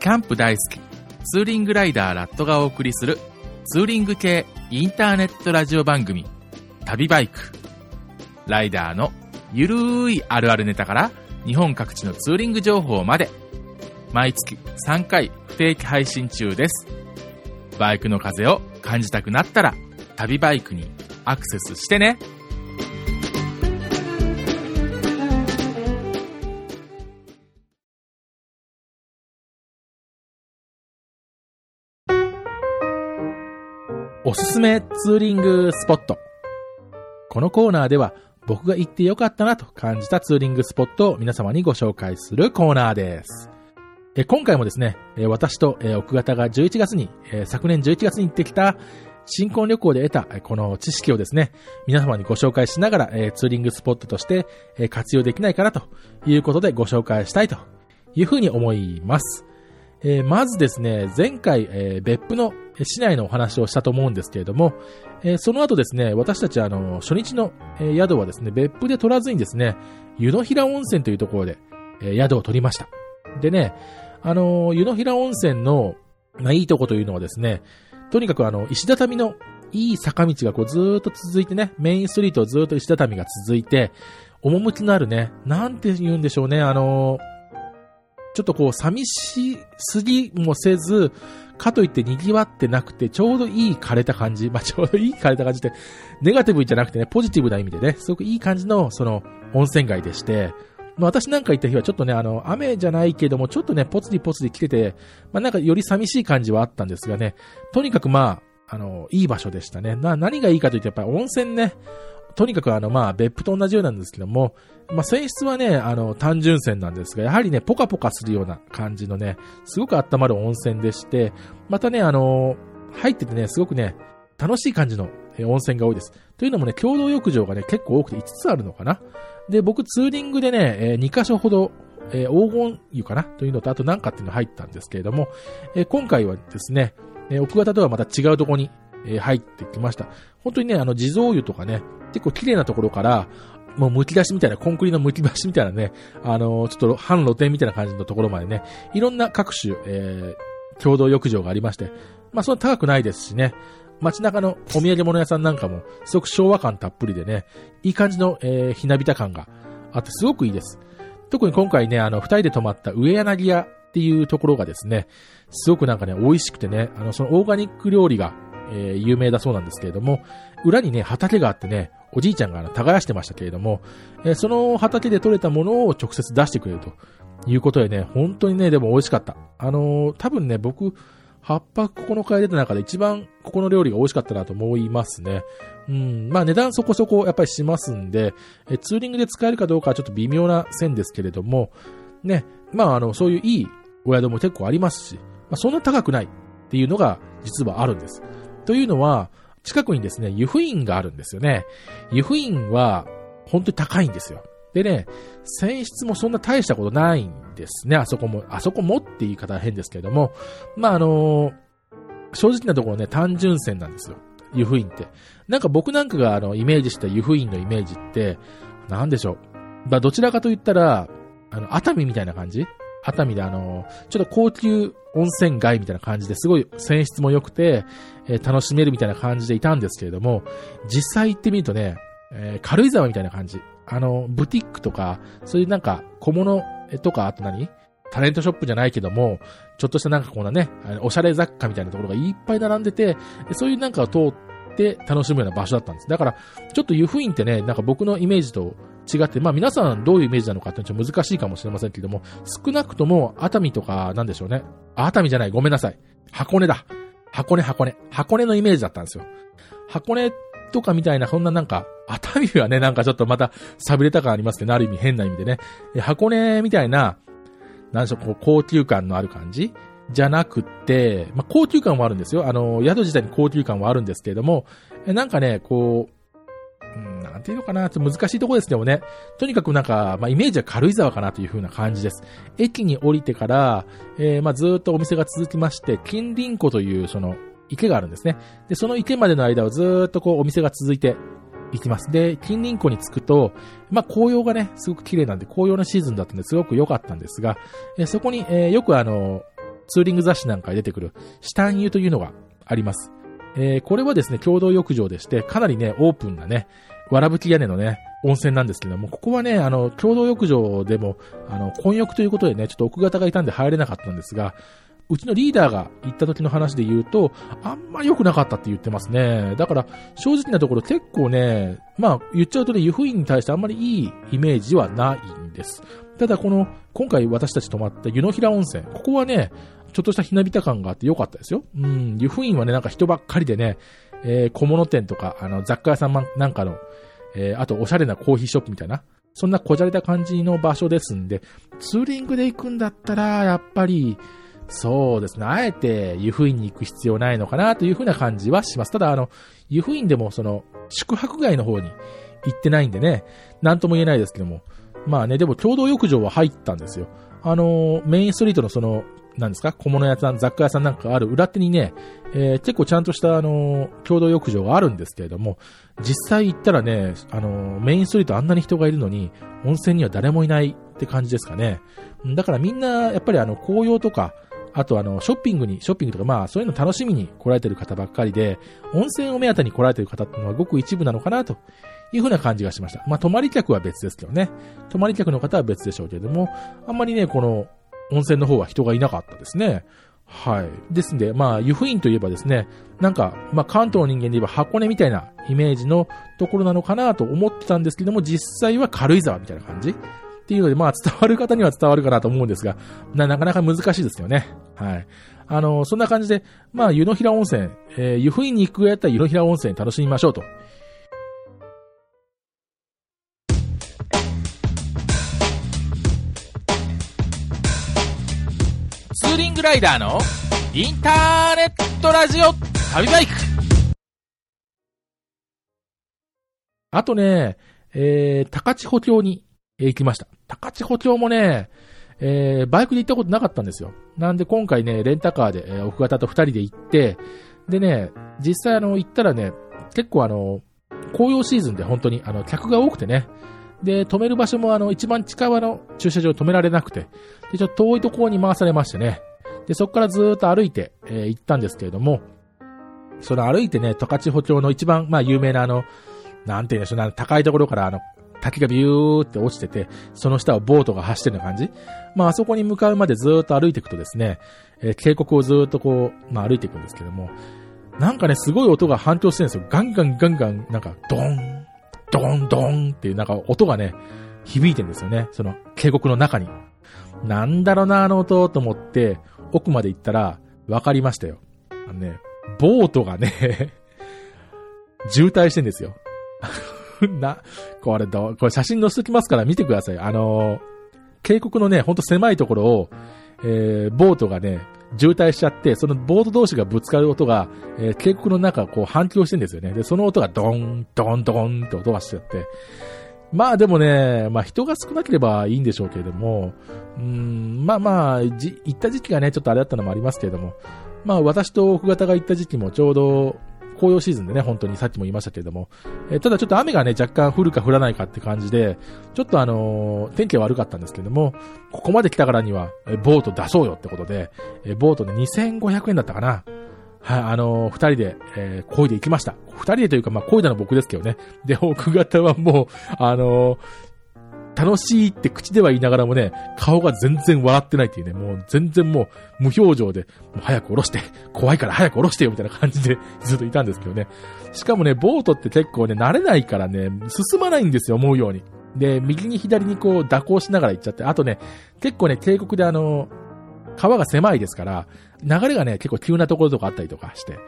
キャンプ大好き、ツーリングライダーラットがお送りするツーリング系インターネットラジオ番組、旅バイク。ライダーのゆるーいあるあるネタから日本各地のツーリング情報まで、毎月3回不定期配信中です。バイクの風を感じたくなったら、旅バイクにアクセスしてね。すめツーリングスポット。このコーナーでは僕が行ってよかったなと感じたツーリングスポットを皆様にご紹介するコーナーです。え今回もですね、え私とえ奥方が11月に、え昨年11月に行ってきた新婚旅行で得たこの知識をですね、皆様にご紹介しながらえツーリングスポットとしてえ活用できないかなということでご紹介したいというふうに思います。えまずですね、前回、え別府の市内のお話をしたと思うんですけれども、えその後ですね、私たちあの、初日の、え宿はですね、別府で取らずにですね、湯の平温泉というところで、え宿を取りました。でね、あの湯の平温泉の、まあ、いいとこというのはですね、とにかくあの、石畳のいい坂道がこうずーっと続いてね、メインストリートをずーっと石畳が続いて、趣のあるね、なんて言うんでしょうね、あのーちょっとこう、寂しすぎもせず、かといって賑わってなくて、ちょうどいい枯れた感じ。まあ、ちょうどいい枯れた感じって、ネガティブじゃなくてね、ポジティブな意味でね、すごくいい感じの、その、温泉街でして、まあ、私なんか行った日はちょっとね、あの、雨じゃないけども、ちょっとね、ポツリポツリ来てて、まあ、なんかより寂しい感じはあったんですがね、とにかくまあ、あの、いい場所でしたね。な、何がいいかというと、やっぱり温泉ね、とにかくあの、まあ、別府と同じようなんですけども、まあ、泉質はね、あの、単純泉なんですが、やはりね、ポカポカするような感じのね、すごく温まる温泉でして、またね、あの、入っててね、すごくね、楽しい感じの温泉が多いです。というのもね、共同浴場がね、結構多くて5つあるのかな。で、僕ツーリングでね、え2箇所ほど、え黄金湯かなというのと、あとなんかっていうの入ったんですけれども、え今回はですね、えー奥方とはまた違うところに、えー入ってきました。本当にね、あの、地蔵湯とかね、結構綺麗なところから、もう剥き出しみたいな、コンクリの剥き出しみたいなね、あのーちょっと半露天みたいな感じのところまでね、いろんな各種、えー共同浴場がありまして、まあ、そんな高くないですしね、街中のお土産物屋さんなんかも、すごく昭和感たっぷりでね、いい感じの、えーひなびた感があって、すごくいいです。特に今回ね、あの、二人で泊まった上柳屋っていうところがですね、すごくなんかね、美味しくてね、あの、そのオーガニック料理が、えー有名だそうなんですけれども、裏にね、畑があってね、おじいちゃんが耕してましたけれども、えーその畑で採れたものを直接出してくれるということでね、本当にね、でも美味しかった。あのー多分ね、僕、8泊9日で出た中で一番ここの料理が美味しかったなと思いますね。うん、まあ値段そこそこやっぱりしますんで、えツーリングで使えるかどうかはちょっと微妙な線ですけれども、ね、まああの、そういういいお宿も結構ありますし、まあそんな高くないっていうのが実はあるんです。というのは、近くにですね、湯布院があるんですよね。湯布院は本当に高いんですよ。でね、泉質もそんな大したことないんですね、あそこも。あそこもって言い方は変ですけれども、まあ、あの正直なところね、単純泉なんですよ。湯布院って。なんか僕なんかがあの、イメージした湯布院のイメージって、なんでしょう。まあ、どちらかと言ったら、あの、熱海みたいな感じ熱海であの、ちょっと高級温泉街みたいな感じですごい泉質も良くて、えー楽しめるみたいな感じでいたんですけれども、実際行ってみるとね、えー軽井沢みたいな感じ。あの、ブティックとか、そういうなんか小物とか、あと何？タレントショップじゃないけども、ちょっとしたなんかこんなね、おしゃれ雑貨みたいなところがいっぱい並んでて、そういうなんかを通って楽しむような場所だったんです。だから、ちょっと湯布院ってね、なんか僕のイメージと違って、まあ皆さんどういうイメージなのかってちょっと難しいかもしれませんけども、少なくとも熱海とかなんでしょうね。熱海じゃない、ごめんなさい。箱根だ。箱根箱根。箱根のイメージだったんですよ。箱根とかみたいな、そんななんか、熱海はね、なんかちょっとまた、寂れた感ありますけど、ある意味変な意味でね。箱根みたいな、なんでしょう、こう、高級感のある感じ？じゃなくって、まあ、高級感はあるんですよ。あの、宿自体に高級感はあるんですけれども、なんかね、こう、なんていうのかな、ちょっと難しいところですけどもね。とにかくなんか、まあ、イメージは軽井沢かなという風な感じです。駅に降りてから、えーまあ、ずっとお店が続きまして、近隣湖という、その、池があるんですね。で、その池までの間はずっとこう、お店が続いていきます。で、近隣湖に着くと、まあ、紅葉がね、すごく綺麗なんで、紅葉のシーズンだったんですごく良かったんですが、えそこに、えーよくあの、ツーリング雑誌なんかに出てくる、シタン湯というのがあります。えー、これはですね、共同浴場でして、かなりね、オープンなね、わらぶき屋根のね、温泉なんですけども、ここはね、あの、共同浴場でも、あの、混浴ということでね、ちょっと奥方がいたんで入れなかったんですが、うちのリーダーが行った時の話で言うと、あんま良くなかったって言ってますね。だから、正直なところ結構ね、まあ、言っちゃうとね、湯布院に対してあんまりいいイメージはないんです。ただ、この、今回私たち泊まった湯の平温泉、ここはね、ちょっとしたひなびた感があって良かったですよ。うん、湯布院はね、なんか人ばっかりでね、えー、小物店とか、あの、雑貨屋さんなんかの、えー、あと、おしゃれなコーヒーショップみたいな、そんなこじゃれた感じの場所ですんで、ツーリングで行くんだったら、やっぱり、そうですね。あえて湯布院に行く必要ないのかなというふうな感じはします。ただ、あの、湯布院でもその、宿泊街の方に行ってないんでね、なんとも言えないですけども。まあね、でも共同浴場は入ったんですよ。あの、メインストリートのその、なんですか？小物屋さん、雑貨屋さんなんかある裏手にね、えー、結構ちゃんとしたあの、共同浴場があるんですけれども、実際行ったらね、あの、メインストリートあんなに人がいるのに、温泉には誰もいないって感じですかね。だからみんな、やっぱりあの、紅葉とか、あとあの、ショッピングに、ショッピングとかまあ、そういうの楽しみに来られてる方ばっかりで、温泉を目当てに来られてる方っていうのはごく一部なのかなというふうな感じがしました。まあ、泊まり客は別ですけどね。泊まり客の方は別でしょうけれども、あんまりね、この温泉の方は人がいなかったですね。はい。ですんで、まあ、湯布院といえばですね、なんか、まあ、関東の人間で言えば箱根みたいなイメージのところなのかなと思ってたんですけども、実際は軽井沢みたいな感じっていうので、まあ伝わる方には伝わるかなと思うんですが、な、なかなか難しいですよね。はい。あの、そんな感じで、まあ、湯の平温泉、えー、湯布院に行くやったら湯の平温泉楽しみましょうと。ツーリングライダーのインターネットラジオ旅バイクあとね、えー、高千穂峡に行きました。高千穂町もね、えー、バイクで行ったことなかったんですよ。なんで今回ね、レンタカーで、えー、奥方と二人で行って、でね、実際あの、行ったらね、結構あの、紅葉シーズンで本当にあの、客が多くてね、で、止める場所もあの、一番近場の駐車場止められなくて、で、ちょっと遠いところに回されましてね、で、そこからずっと歩いて、えー、行ったんですけれども、その歩いてね、十勝穂町の一番、まあ、有名なあの、なんて言うんでしょうね、高いところからあの、滝がビューって落ちてて、その下をボートが走ってるような感じ。まあ、あそこに向かうまでずっと歩いていくとですね、えー、渓谷をずっとこう、まあ歩いていくんですけども、なんかね、すごい音が反響してるんですよ。ガンガンガンガン、なんか、ドーン、ドーン、ドーンっていうなんか音がね、響いてるんですよね。その渓谷の中に。なんだろうな、あの音と思って、奥まで行ったら、わかりましたよ。あのね、ボートがね 渋滞してんですよ。な、これど、これ写真載せときますから見てください。あのー、渓谷のね、ほんと狭いところを、えー、ボートがね、渋滞しちゃって、そのボート同士がぶつかる音が、えー、渓谷の中こう反響してんですよね。で、その音がドン、ドン、ドンって音がしちゃって。まあでもね、まあ人が少なければいいんでしょうけれども、うん、まあまあ、じ、行った時期がね、ちょっとあれだったのもありますけれども、まあ私と奥方が行った時期もちょうど、紅葉シーズンでね、本当にさっきも言いましたけれども、え、ただちょっと雨がね、若干降るか降らないかって感じで、ちょっとあのー、天気は悪かったんですけれども、ここまで来たからには、ボート出そうよってことで、え、ボートで2500円だったかな。はい、あのー、二人で、えー、漕いで行きました。二人でというか、まあ、漕いだの僕ですけどね。で、奥方はもう、あのー、楽しいって口では言いながらもね、顔が全然笑ってないっていうね、もう全然もう無表情で、もう早く下ろして、怖いから早く下ろしてよみたいな感じでずっといたんですけどね。しかもね、ボートって結構ね、慣れないからね、進まないんですよ、思うように。で、右に左にこう蛇行しながら行っちゃって、あとね、結構ね、渓谷であの、川が狭いですから、流れがね、結構急なところとかあったりとかして、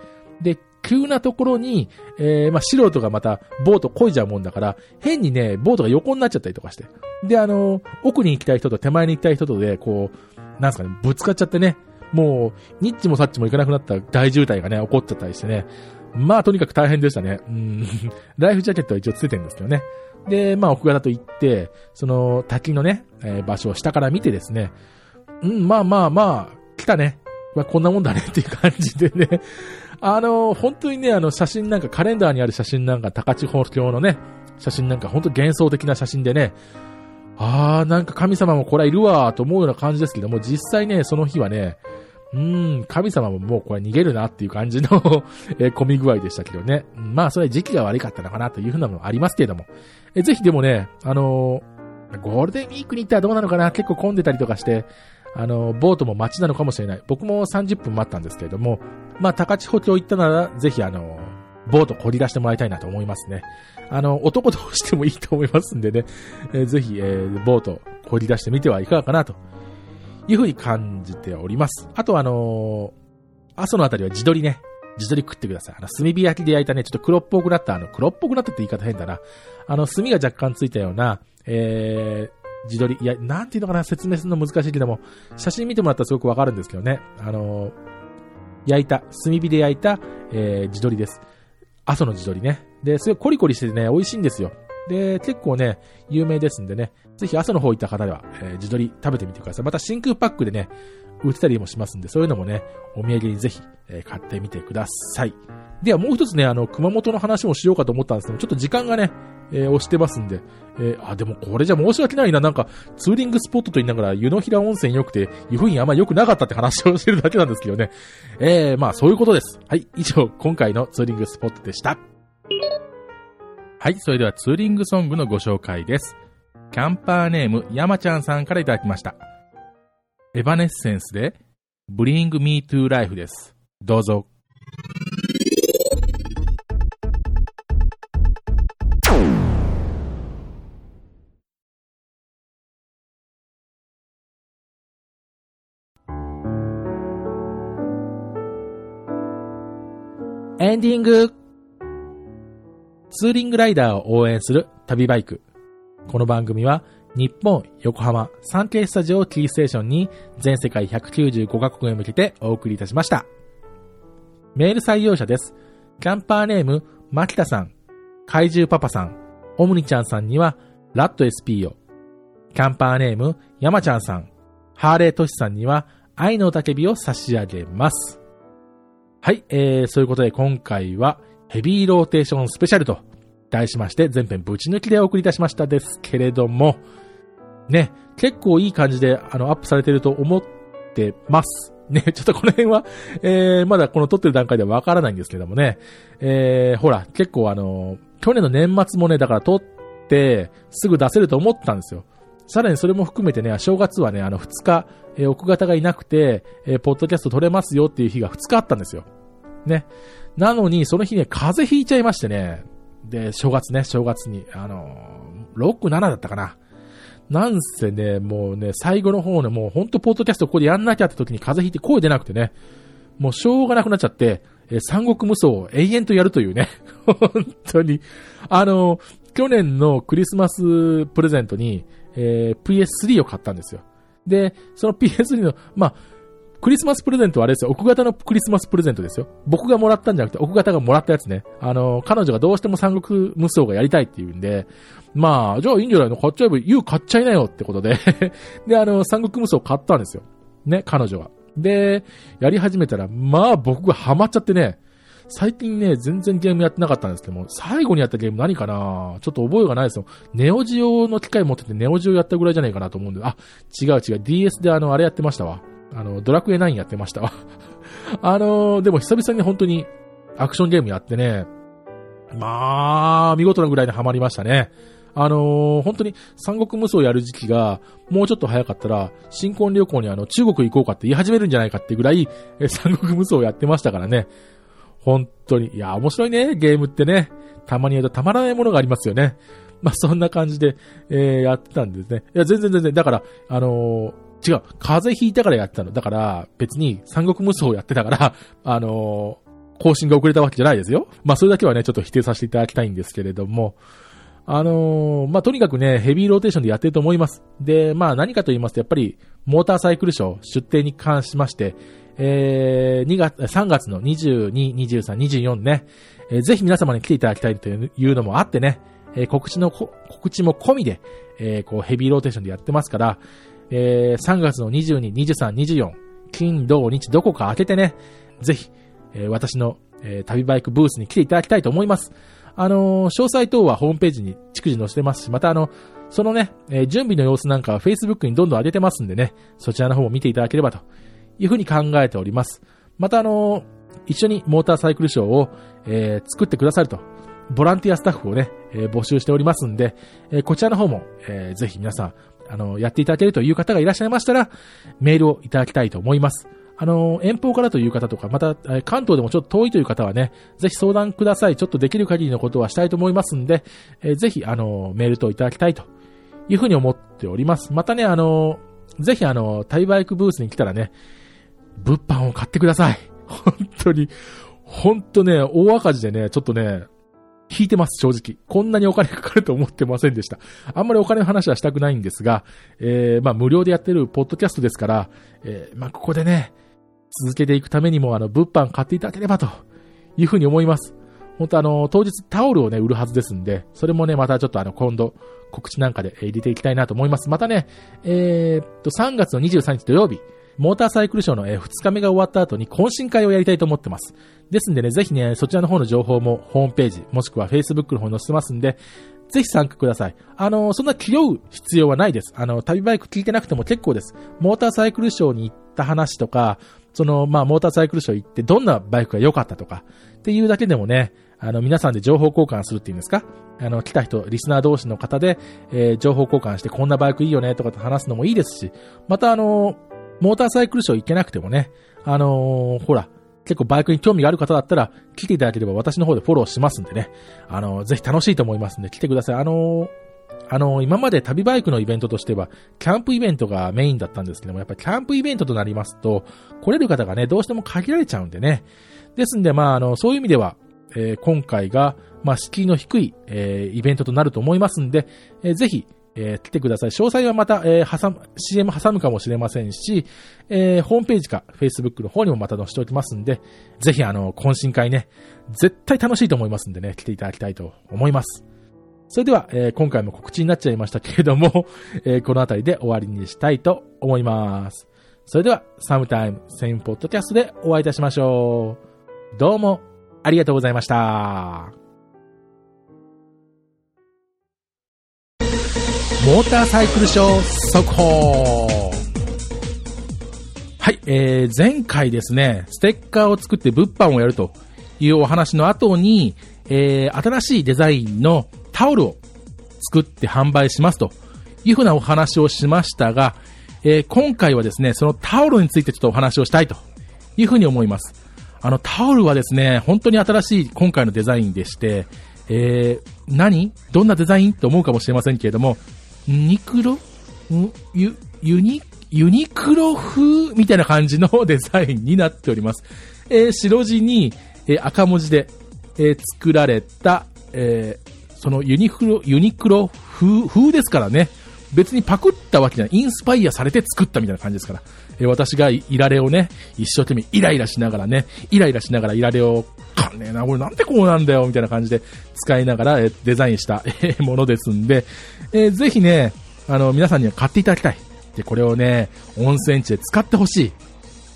で、急なところに、えー、まあ、素人がまた、ボート漕いじゃうもんだから、変にね、ボートが横になっちゃったりとかして。で、あの、奥に行きたい人と手前に行きたい人とで、こう、なんすかね、ぶつかっちゃってね、もう、ニッチもサッチも行かなくなった大渋滞がね、起こっちゃったりしてね。まあ、とにかく大変でしたね。うん。ライフジャケットは一応ついてるんですけどね。で、まあ、奥方と行って、その、滝のね、えー、場所を下から見てですね、うん、まあまあまあ、来たね。まあ、こんなもんだねっていう感じでね、あの、本当にね、あの、写真なんか、カレンダーにある写真なんか、高千穂峡のね、写真なんか、本当幻想的な写真でね、あー、なんか神様もこれはいるわと思うような感じですけども、実際ね、その日はね、うーん、神様ももうこれ逃げるなっていう感じの えー、混み具合でしたけどね。まあ、それは時期が悪かったのかなというふうなのもありますけれども。え、ぜひでもね、あのー、ゴールデンウィークに行ったらどうなのかな結構混んでたりとかして、あの、ボートも待ちなのかもしれない。僕も30分待ったんですけれども、まあ、高千穂町行ったなら、ぜひあのボート掘り出してもらいたいなと思いますね。あの、男同士でもいいと思いますんでね、えー、ぜひ、えー、ボート掘り出してみてはいかがかなというふうに感じております。あとあのー、阿蘇のあたりは地鶏ね。地鶏食ってください。あの、炭火焼きで焼いたね、ちょっと黒っぽくなった、あの、黒っぽくなったって言い方変だな。あの、炭が若干ついたような、えー、地鶏。いや、なんていうのかな、説明するの難しいけども、写真見てもらったらすごくわかるんですけどね。あのー、焼いた、炭火で焼いた、えー、地鶏です。阿蘇の地鶏ね。で、すごいコリコリしててね、美味しいんですよ。で、結構ね、有名ですんでね、ぜひ朝の方行った方では、えー、地鶏食べてみてください。また真空パックでね、売ってたりもしますんで、そういうのもね、お土産にぜひ、えー、買ってみてください。ではもう一つね、あの、熊本の話もしようかと思ったんですけど、ちょっと時間がね、えー、押してますんで、えー、あ、でもこれじゃ申し訳ないな。なんか、ツーリングスポットと言いながら、湯の平温泉良くて、湯布院あんま良くなかったって話をしてるだけなんですけどね。えー、まあそういうことです。はい、以上、今回のツーリングスポットでした。はい、それではツーリングソングのご紹介です。キャンパーネーム、山ちゃんさんからいただきました。エバネッセンスで、Bring Me to Life です。どうぞ。エンディングツーリングライダーを応援する旅バイク。この番組は日本、横浜、サンケイスタジオキーステーションに全世界195カ国へ向けてお送りいたしました。メール採用者です。キャンパーネーム、牧田さん、怪獣パパさん、オムニちゃんさんには、ラット SP を。キャンパーネーム、山ちゃんさん、ハーレートシさんには、愛の叫びを差し上げます。はい、えー、そういうことで今回は、ヘビーローテーションスペシャルと題しまして、全編ぶち抜きでお送りいたしましたですけれども、ね、結構いい感じで、あの、アップされてると思ってます。ね、ちょっとこの辺は、えー、まだこの撮ってる段階ではわからないんですけどもね、えー、ほら、結構あの、去年の年末もね、だから撮って、すぐ出せると思ったんですよ。さらにそれも含めてね、正月はね、あの、2日、えー、奥方がいなくて、えー、ポッドキャスト撮れますよっていう日が2日あったんですよ。ね。なのに、その日ね、風邪ひいちゃいましてね。で、正月ね、正月に、あのー、6、7だったかな。なんせね、もうね、最後の方ね、もうほんとポッドキャストここでやんなきゃって時に風邪ひいて声出なくてね、もうしょうがなくなっちゃって、えー、三国無双を永遠とやるというね、本当に。あのー、去年のクリスマスプレゼントに、えー、PS3 を買ったんですよ。で、その PS3 の、まあ、クリスマスプレゼントはあれですよ。奥型のクリスマスプレゼントですよ。僕がもらったんじゃなくて、奥型がもらったやつね。あの、彼女がどうしても三国無双がやりたいって言うんで、まあ、じゃあいいんじゃないの？買っちゃえば、言う買っちゃいなよってことで で、あの、三国無双買ったんですよ。ね、彼女が。で、やり始めたら、まあ僕がハマっちゃってね、最近ね、全然ゲームやってなかったんですけども、最後にやったゲーム何かなちょっと覚えがないですよ。ネオジオの機械持っててネオジオやったぐらいじゃないかなと思うんで、あ、違う違う、DS であの、あれやってましたわ。あの、ドラクエ9やってましたわ あのでも久々に本当にアクションゲームやってね、まあ、見事なぐらいにハマりましたね。あのー、本当に三国無双やる時期がもうちょっと早かったら、新婚旅行にあの中国行こうかって言い始めるんじゃないかってぐらい、三国無双やってましたからね。本当に。いや、面白いね、ゲームってね。たまにやるとたまらないものがありますよね。まあ、そんな感じで、えー、やってたんですね。いや、全然全然。だから、あのー違う、風邪ひいたからやってたの。だから、別に三国無双やってたから、あのー、更新が遅れたわけじゃないですよ。まあ、それだけはね、ちょっと否定させていただきたいんですけれども、あのー、まあ、とにかくね、ヘビーローテーションでやってると思います。で、まあ、何かと言いますと、やっぱり、モーターサイクルショー出展に関しまして、えー、2月、3月の22、23、24ね、えー、ぜひ皆様に来ていただきたいというのもあってね、えー、告知の、告知も込みで、えー、こう、ヘビーローテーションでやってますから、えー、3月の22、23、24、金、土、日、どこか開けてね、ぜひ、えー、私の、えー、旅バイクブースに来ていただきたいと思います。あのー、詳細等はホームページに逐次載せてますし、またあの、そのね、えー、準備の様子なんかは Facebook にどんどん上げてますんでね、そちらの方も見ていただければというふうに考えております。またあの、一緒にモーターサイクルショーを、えー、作ってくださると、ボランティアスタッフをね、えー、募集しておりますんで、えー、こちらの方も、えー、ぜひ皆さん、あの、やっていただけるという方がいらっしゃいましたら、メールをいただきたいと思います。あの、遠方からという方とか、また、関東でもちょっと遠いという方はね、ぜひ相談ください。ちょっとできる限りのことはしたいと思いますんで、えー、ぜひ、あの、メールといただきたいというふうに思っております。またね、あの、ぜひあの、タイバイクブースに来たらね、物販を買ってください。本当に、本当ね、大赤字でね、ちょっとね、引いてます、正直。こんなにお金かかると思ってませんでした。あんまりお金の話はしたくないんですが、えー、まあ無料でやってるポッドキャストですから、えー、まあここでね、続けていくためにも、あの、物販買っていただければというふうに思います。本当あの、当日タオルをね、売るはずですんで、それもね、またちょっとあの、今度、告知なんかで入れていきたいなと思います。またね、えー、っと、3月の23日土曜日、モーターサイクルショーの2日目が終わった後に懇親会をやりたいと思ってます。ですんでね、ぜひね、そちらの方の情報もホームページ、もしくは Facebook の方に載せてますんで、ぜひ参加ください。あの、そんな気負う必要はないです。あの、旅バイク聞いてなくても結構です。モーターサイクルショーに行った話とか、その、まあ、モーターサイクルショー行ってどんなバイクが良かったとか、っていうだけでもね、あの、皆さんで情報交換するっていうんですか？あの、来た人、リスナー同士の方で、えー、情報交換してこんなバイクいいよねとかと話すのもいいですし、またあの、モーターサイクルショー行けなくてもね、あのー、ほら、結構バイクに興味がある方だったら、来ていただければ私の方でフォローしますんでね。あのー、ぜひ楽しいと思いますんで来てください。あのー、あの、今まで旅バイクのイベントとしては、キャンプイベントがメインだったんですけども、やっぱりキャンプイベントとなりますと、来れる方がね、どうしても限られちゃうんでね。ですんで、まあ、あの、そういう意味では、え、今回が、まあ、敷居の低い、え、イベントとなると思いますんで、えー、ぜひ、えー、来てください。詳細はまた、えー、挟む、CM 挟むかもしれませんし、えー、ホームページか Facebook の方にもまた載せておきますんで、ぜひあの、懇親会ね、絶対楽しいと思いますんでね、来ていただきたいと思います。それでは、えー、今回も告知になっちゃいましたけれども、えー、この辺りで終わりにしたいと思います。それでは、サムタイムセインポッドキャストでお会いいたしましょう。どうも、ありがとうございました。モーターサイクルショー速報はい、えー、前回ですね、ステッカーを作って物販をやるというお話の後に、えー、新しいデザインのタオルを作って販売しますというふうなお話をしましたが、えー、今回はですね、そのタオルについてちょっとお話をしたいというふうに思います。あのタオルはですね、本当に新しい今回のデザインでして、えー、何？どんなデザイン？って思うかもしれませんけれども、ニクロ？ユ、ユニ、ユニクロ風みたいな感じのデザインになっております。えー、白地に、えー、赤文字で、えー、作られた、えそのユニクロ、ユニクロ風、風ですからね。別にパクったわけじゃない。インスパイアされて作ったみたいな感じですから。え私がイラレをね、一生懸命イライラしながらね、イライラしながらイラレを、かんねえな、これなんでこうなんだよ、みたいな感じで使いながら、えデザインした、えものですんで、えー、ぜひね、あの、皆さんには買っていただきたい。で、これをね、温泉地で使ってほしい。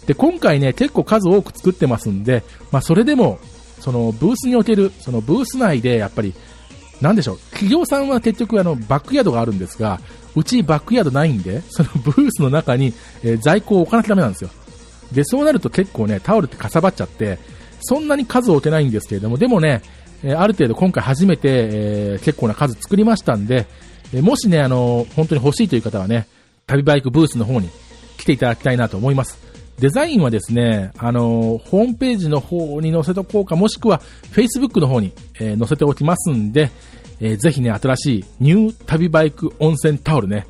で、今回ね、結構数多く作ってますんで、まあ、それでも、その、ブースにおける、その、ブース内で、やっぱり、なんでしょう、企業さんは結局、あの、バックヤードがあるんですが、うちバックヤードないんで、その ブースの中に、えー、在庫を置かなきゃダメなんですよ。で、そうなると結構ね、タオルってかさばっちゃって、そんなに数を置けないんですけれども、でもね、えー、ある程度今回初めて、えー、結構な数作りましたんで、えもしね、あの、本当に欲しいという方はね、旅バイクブースの方に来ていただきたいなと思います。デザインはですね、あの、ホームページの方に載せておこうか、もしくは Facebook の方に、えー、載せておきますんで、えー、ぜひね、新しいニュー旅バイク温泉タオルね、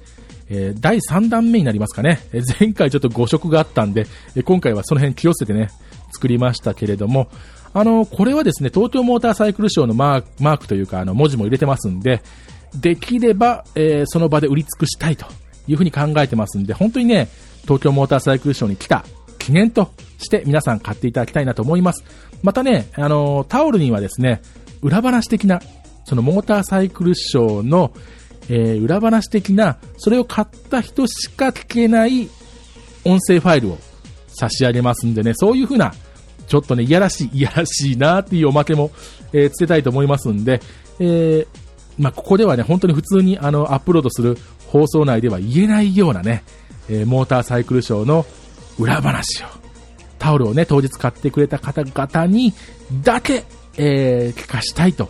えー、第3弾目になりますかね。え前回ちょっと誤色があったんで、え今回はその辺気をつけてね、作りましたけれども、あの、これはですね、東京モーターサイクルショーのマークというか、あの、文字も入れてますんで、できれば、えー、その場で売り尽くしたいというふうに考えてますんで、本当にね、東京モーターサイクルショーに来た記念として皆さん買っていただきたいなと思います。またね、あのタオルにはですね、裏話的な、そのモーターサイクルショーの、えー、裏話的な、それを買った人しか聞けない音声ファイルを差し上げますんでね、そういう風な、ちょっとね、いやらしい、いやらしいなっていうおまけも、えー、つけたいと思いますんで、えー、まあ、ここではね、本当に普通にあの、アップロードする放送内では言えないようなね、えー、モーターサイクルショーの裏話を、タオルをね、当日買ってくれた方々にだけ、えー、聞かしたいと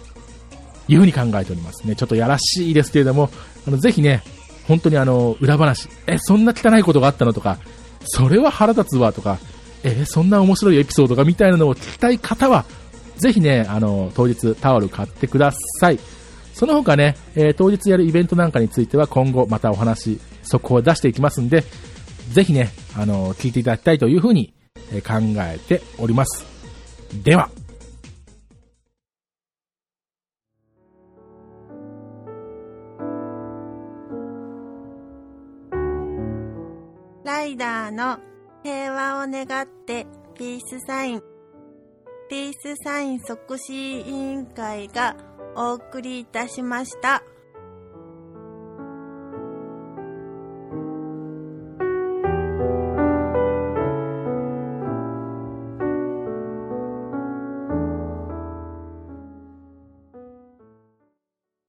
いうふうに考えておりますね。ちょっとやらしいですけれども、あの、ぜひね、本当にあの、裏話、え、そんな汚いことがあったのとか、それは腹立つわとか、え、そんな面白いエピソードがみたいなのを聞きたい方は、ぜひね、あの、当日タオル買ってください。その他ね、えー、当日やるイベントなんかについては今後またお話、速報を出していきますんで、ぜひね、あの、聞いていただきたいというふうに考えております。では、ライダーの平和を願ってピースサイン。ピースサイン促進委員会がお送りいたしました。